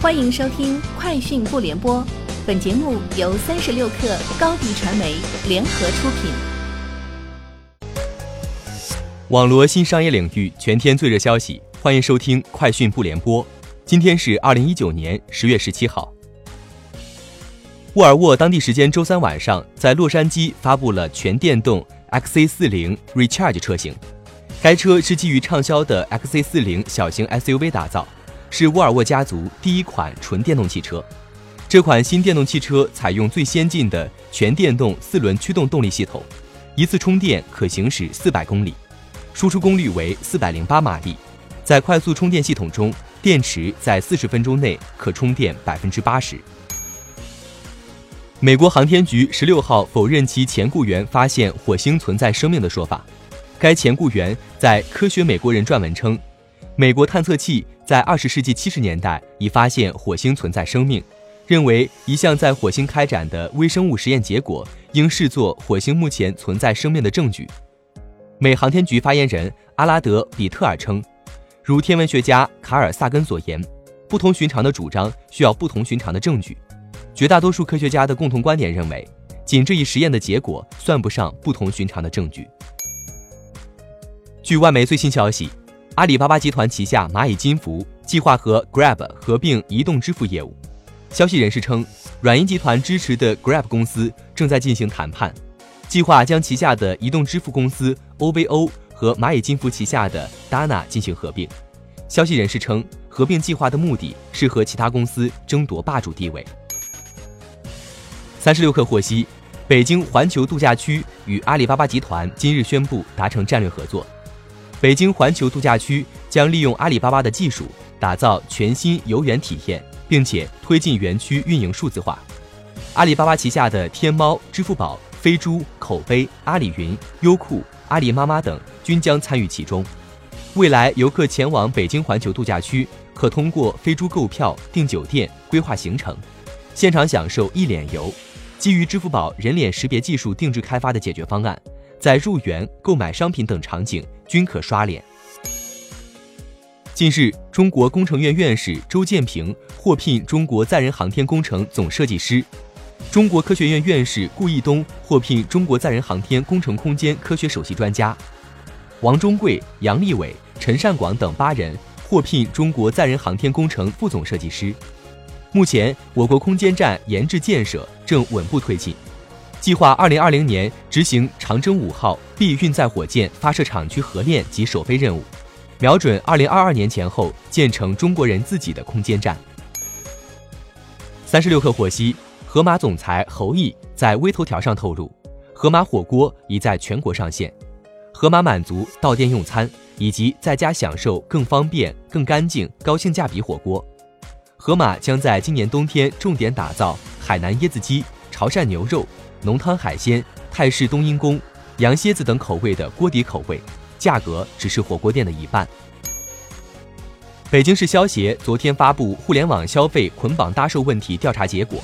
欢迎收听《快讯不联播》，本节目由三十六克高低传媒联合出品。网罗新商业领域全天最热消息，欢迎收听《快讯不联播》。今天是二零一九年十月十七号。沃尔沃当地时间周三晚上在洛杉矶发布了全电动 XC40 Recharge 车型，该车是基于畅销的 XC40 小型 SUV 打造。是沃尔沃家族第一款纯电动汽车。这款新电动汽车采用最先进的全电动四轮驱动动力系统，一次充电可行驶四百公里，输出功率为四百零八马力。在快速充电系统中，电池在四十分钟内可充电百分之八十。美国航天局十六号否认其前雇员发现火星存在生命的说法。该前雇员在《科学美国人》撰文称。美国探测器在二十世纪七十年代已发现火星存在生命，认为一项在火星开展的微生物实验结果应视作火星目前存在生命的证据。美航天局发言人阿拉德·比特尔称，如天文学家卡尔·萨根所言，不同寻常的主张需要不同寻常的证据。绝大多数科学家的共同观点认为，仅这一实验的结果算不上不同寻常的证据。据外媒最新消息。阿里巴巴集团旗下蚂蚁金服计划和 Grab 合并移动支付业务。消息人士称，软银集团支持的 Grab 公司正在进行谈判，计划将旗下的移动支付公司 OVO 和蚂蚁金服旗下的 Dana 进行合并。消息人士称，合并计划的目的是和其他公司争夺霸主地位。三十六氪获悉，北京环球度假区与阿里巴巴集团今日宣布达成战略合作。北京环球度假区将利用阿里巴巴的技术，打造全新游园体验，并且推进园区运营数字化。阿里巴巴旗下的天猫、支付宝、飞猪、口碑、阿里云、优酷、阿里妈妈等均将参与其中。未来，游客前往北京环球度假区，可通过飞猪购票、订酒店、规划行程，现场享受一脸游。基于支付宝人脸识别技术定制开发的解决方案。在入园、购买商品等场景均可刷脸。近日，中国工程院院士周建平获聘中国载人航天工程总设计师；中国科学院院士顾益东获聘中国载人航天工程空间科学首席专家；王中贵、杨利伟、陈善广等八人获聘中国载人航天工程副总设计师。目前，我国空间站研制建设正稳步推进。计划二零二零年执行长征五号 B 运载火箭发射场区合练及首飞任务，瞄准二零二二年前后建成中国人自己的空间站。三十六氪获悉，盒马总裁侯毅在微头条上透露，盒马火锅已在全国上线，盒马满足到店用餐以及在家享受更方便、更干净、高性价比火锅。盒马将在今年冬天重点打造海南椰子鸡、潮汕牛肉。浓汤海鲜、泰式冬阴功、羊蝎子等口味的锅底口味，价格只是火锅店的一半。北京市消协昨天发布互联网消费捆绑搭售问题调查结果，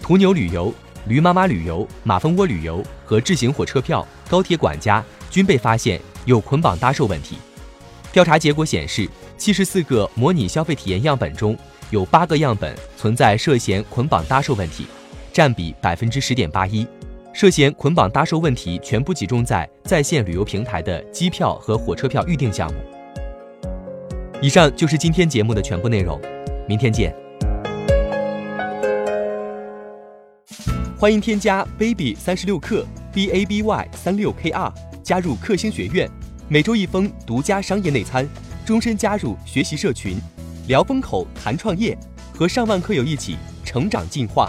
途牛旅游、驴妈妈旅游、马蜂窝旅游和智行火车票、高铁管家均被发现有捆绑搭售问题。调查结果显示，七十四个模拟消费体验样本中，有八个样本存在涉嫌捆绑搭售问题。占比百分之十点八一，涉嫌捆绑搭售问题全部集中在在线旅游平台的机票和火车票预订项目。以上就是今天节目的全部内容，明天见。欢迎添加 baby 三十六克 b a b y 三六 k r 加入克星学院，每周一封独家商业内参，终身加入学习社群，聊风口谈创业，和上万课友一起成长进化。